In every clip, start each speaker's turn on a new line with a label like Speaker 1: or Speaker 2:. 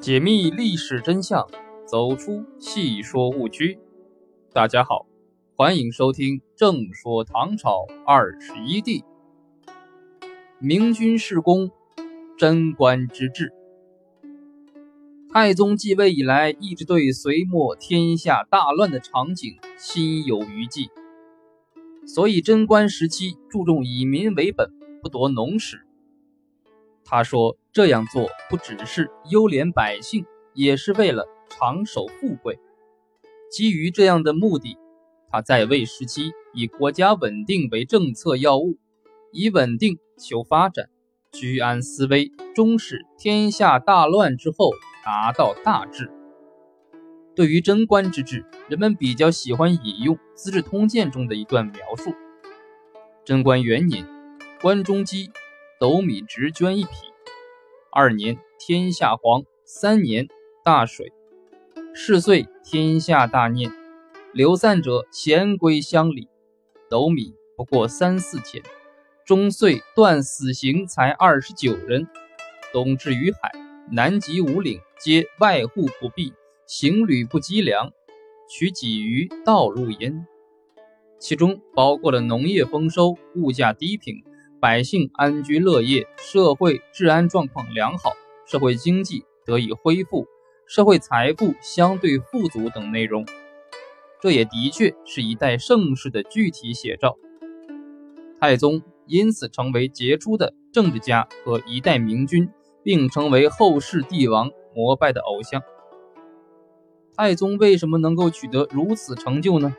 Speaker 1: 解密历史真相，走出戏说误区。大家好，欢迎收听《正说唐朝二十一帝》。明君弑公，贞观之治。太宗继位以来，一直对隋末天下大乱的场景心有余悸，所以贞观时期注重以民为本，不夺农时。他说：“这样做不只是优怜百姓，也是为了长守富贵。基于这样的目的，他在位时期以国家稳定为政策要务，以稳定求发展，居安思危，终使天下大乱之后达到大治。”对于贞观之治，人们比较喜欢引用《资治通鉴》中的一段描述：贞观元年，关中饥。斗米直捐一匹。二年，天下黄；三年，大水。是岁，天下大念，流散者咸归乡里。斗米不过三四钱。中岁，断死刑才二十九人。东至于海，南及五岭，皆外户不闭，行旅不积粮，取几余道入焉。其中包括了农业丰收，物价低平。百姓安居乐业，社会治安状况良好，社会经济得以恢复，社会财富相对富足等内容，这也的确是一代盛世的具体写照。太宗因此成为杰出的政治家和一代明君，并成为后世帝王膜拜的偶像。太宗为什么能够取得如此成就呢？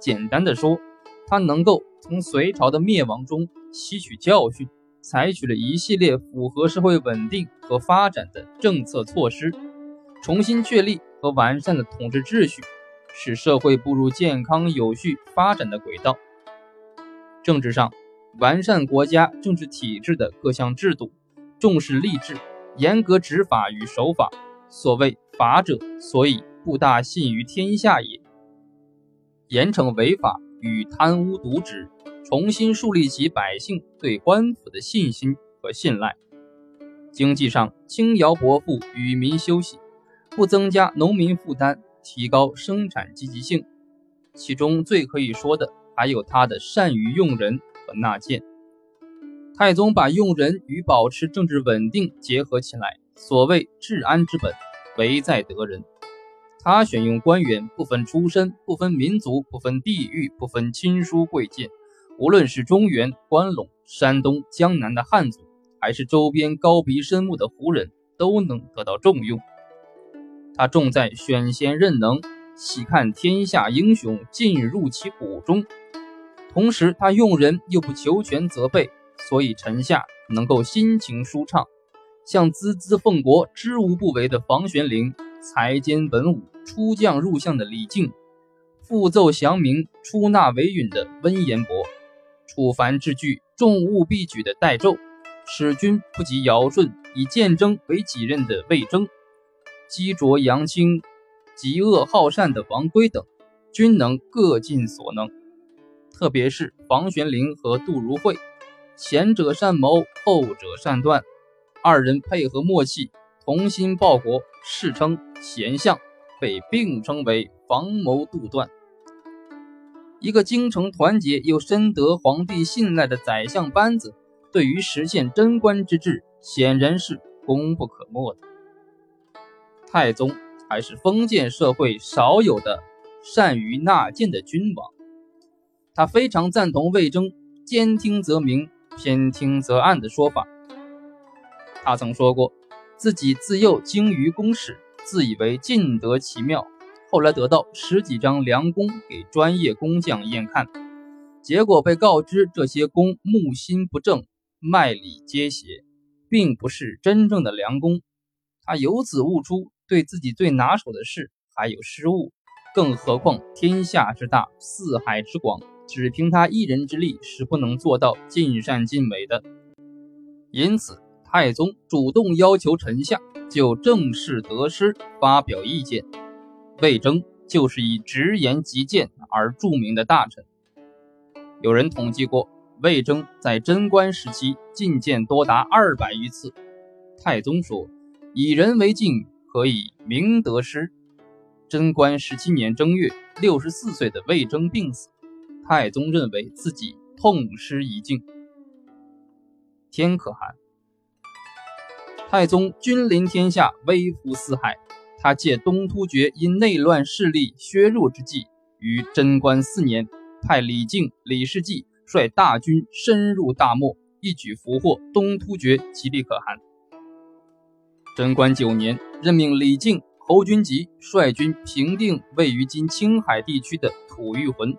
Speaker 1: 简单的说，他能够从隋朝的灭亡中。吸取教训，采取了一系列符合社会稳定和发展的政策措施，重新确立和完善了统治秩序，使社会步入健康有序发展的轨道。政治上，完善国家政治体制的各项制度，重视吏治，严格执法与守法。所谓法者，所以不大信于天下也。严惩违法与贪污渎职。重新树立起百姓对官府的信心和信赖。经济上轻徭薄赋，与民休息，不增加农民负担，提高生产积极性。其中最可以说的，还有他的善于用人和纳谏。太宗把用人与保持政治稳定结合起来，所谓治安之本，唯在得人。他选用官员不分出身，不分民族，不分地域，不分亲疏贵贱。无论是中原、关陇、山东、江南的汉族，还是周边高鼻深目的胡人，都能得到重用。他重在选贤任能，喜看天下英雄进入其骨中。同时，他用人又不求全责备，所以臣下能够心情舒畅。像孜孜奉国、知无不为的房玄龄，才兼文武、出将入相的李靖，复奏降明、出纳为允的温彦博。楚凡之具，重物必举的代胄，使君不及尧舜，以谏争为己任的魏征，积浊扬清，嫉恶好善的王圭等，均能各尽所能。特别是房玄龄和杜如晦，前者善谋，后者善断，二人配合默契，同心报国，世称贤相，被并称为房谋杜断。一个精诚团结又深得皇帝信赖的宰相班子，对于实现贞观之治，显然是功不可没的。太宗还是封建社会少有的善于纳谏的君王，他非常赞同魏征“兼听则明，偏听则暗”的说法。他曾说过，自己自幼精于公事，自以为尽得其妙。后来得到十几张良弓给专业工匠验看，结果被告知这些弓木心不正，脉理皆邪，并不是真正的良弓。他由此悟出，对自己最拿手的事还有失误，更何况天下之大，四海之广，只凭他一人之力是不能做到尽善尽美的。因此，太宗主动要求臣下就政事得失发表意见。魏征就是以直言极谏而著名的大臣。有人统计过，魏征在贞观时期进谏多达二百余次。太宗说：“以人为镜，可以明得失。贞观十七年正月，六十四岁的魏征病死，太宗认为自己痛失一境。天可汗，太宗君临天下，威服四海。他借东突厥因内乱势力削弱之际，于贞观四年，派李靖、李世继率大军深入大漠，一举俘获东突厥吉利可汗。贞观九年，任命李靖、侯君集率军平定位于今青海地区的吐谷浑。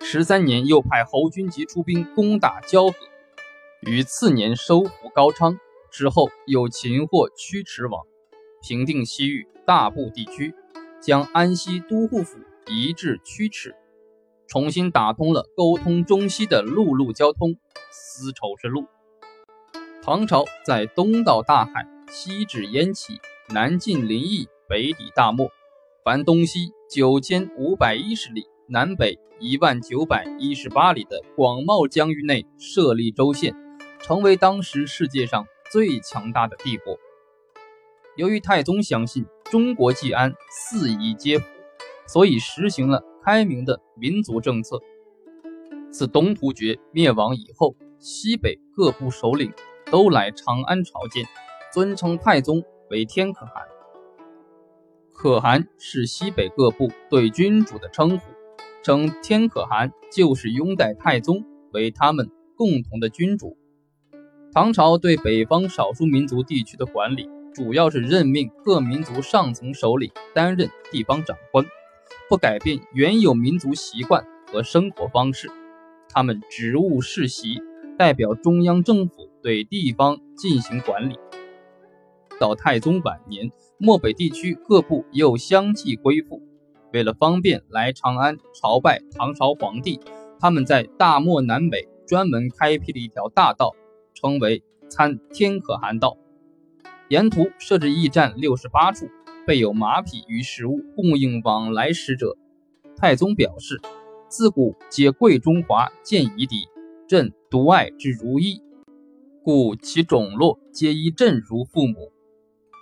Speaker 1: 十三年，又派侯君集出兵攻打交河。于次年收复高昌之后，又擒获屈池王，平定西域大部地区，将安西都护府移至曲池，重新打通了沟通中西的陆路交通丝绸之路。唐朝在东到大海，西至燕齐，南进临邑，北抵大漠，凡东西九千五百一十里，南北一万九百一十八里的广袤疆域内设立州县。成为当时世界上最强大的帝国。由于太宗相信中国既安，四夷皆服，所以实行了开明的民族政策。自东突厥灭亡以后，西北各部首领都来长安朝见，尊称太宗为天可汗。可汗是西北各部对君主的称呼，称天可汗就是拥戴太宗为他们共同的君主。唐朝对北方少数民族地区的管理，主要是任命各民族上层首领担任地方长官，不改变原有民族习惯和生活方式。他们职务世袭，代表中央政府对地方进行管理。到太宗晚年，漠北地区各部又相继归附。为了方便来长安朝拜唐朝皇帝，他们在大漠南北专门开辟了一条大道。称为参天可汗道，沿途设置驿站六十八处，备有马匹与食物供应往来使者。太宗表示：“自古皆贵中华，见夷狄，朕独爱之如一，故其种落皆依朕如父母。”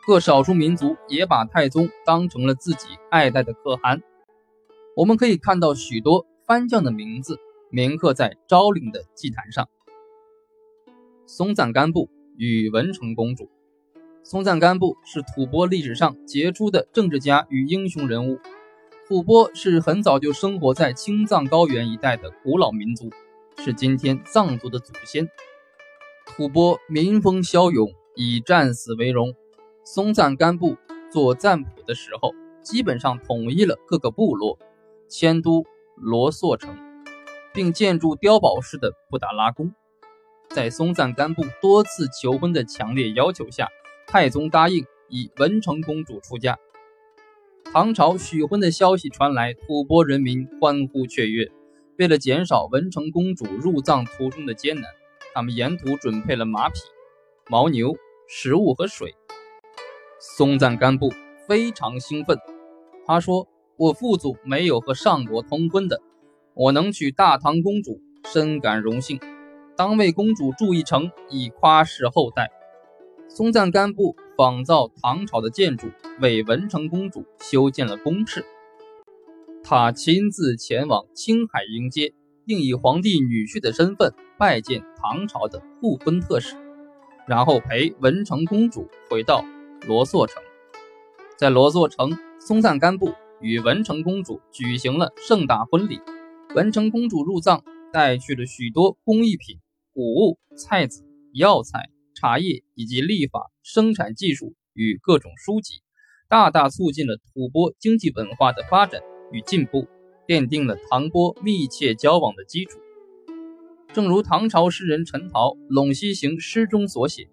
Speaker 1: 各少数民族也把太宗当成了自己爱戴的可汗。我们可以看到许多藩将的名字铭刻在昭陵的祭坛上。松赞干布与文成公主。松赞干布是吐蕃历史上杰出的政治家与英雄人物。吐蕃是很早就生活在青藏高原一带的古老民族，是今天藏族的祖先。吐蕃民风骁勇，以战死为荣。松赞干布做赞普的时候，基本上统一了各个部落，迁都罗索城，并建筑碉堡式的布达拉宫。在松赞干布多次求婚的强烈要求下，太宗答应以文成公主出嫁。唐朝许婚的消息传来，吐蕃人民欢呼雀跃。为了减少文成公主入藏途中的艰难，他们沿途准备了马匹、牦牛、食物和水。松赞干布非常兴奋，他说：“我父祖没有和上国通婚的，我能娶大唐公主，深感荣幸。”当为公主筑一城，以夸示后代。松赞干布仿造唐朝的建筑，为文成公主修建了宫室。他亲自前往青海迎接，并以皇帝女婿的身份拜见唐朝的护婚特使，然后陪文成公主回到罗索城。在罗索城，松赞干布与文成公主举行了盛大婚礼。文成公主入藏，带去了许多工艺品。谷物、菜籽、药材、茶叶以及历法、生产技术与各种书籍，大大促进了吐蕃经济文化的发展与进步，奠定了唐波密切交往的基础。正如唐朝诗人陈陶《陇西行》诗中所写：“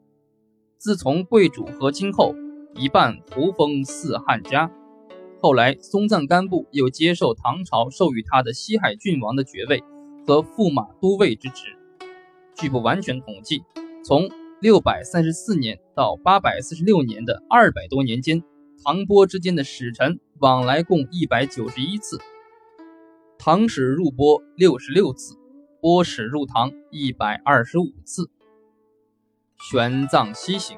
Speaker 1: 自从贵主和亲后，一半胡风似汉家。”后来，松赞干布又接受唐朝授予他的西海郡王的爵位和驸马都尉之职。据不完全统计，从六百三十四年到八百四十六年的二百多年间，唐波之间的使臣往来共一百九十一次，唐使入波六十六次，波使入唐一百二十五次。玄奘西行，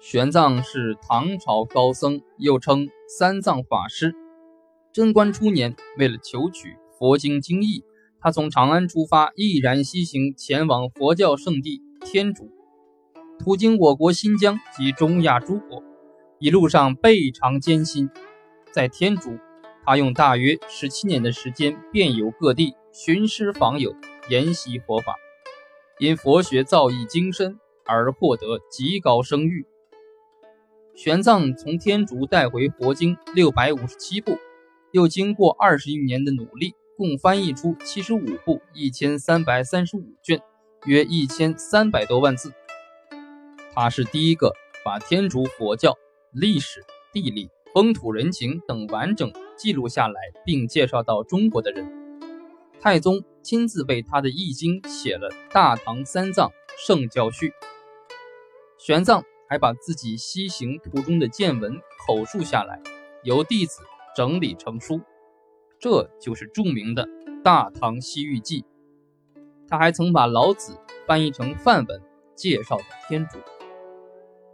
Speaker 1: 玄奘是唐朝高僧，又称三藏法师。贞观初年，为了求取佛经经义，他从长安出发，毅然西行，前往佛教圣地天竺。途经我国新疆及中亚诸国，一路上倍尝艰辛。在天竺，他用大约十七年的时间遍游各地，寻师访友，研习佛法。因佛学造诣精深而获得极高声誉。玄奘从天竺带回佛经六百五十七部，又经过二十余年的努力，共翻译出七十五部一千三百三十五卷，约一千三百多万字。他是第一个把天竺佛教历史、地理、风土人情等完整记录下来，并介绍到中国的人。太宗亲自为他的译经写了《大唐三藏圣教序》。玄奘还把自己西行途中的见闻口述下来，由弟子整理成书，这就是著名的《大唐西域记》。他还曾把老子翻译成梵文，介绍给天主。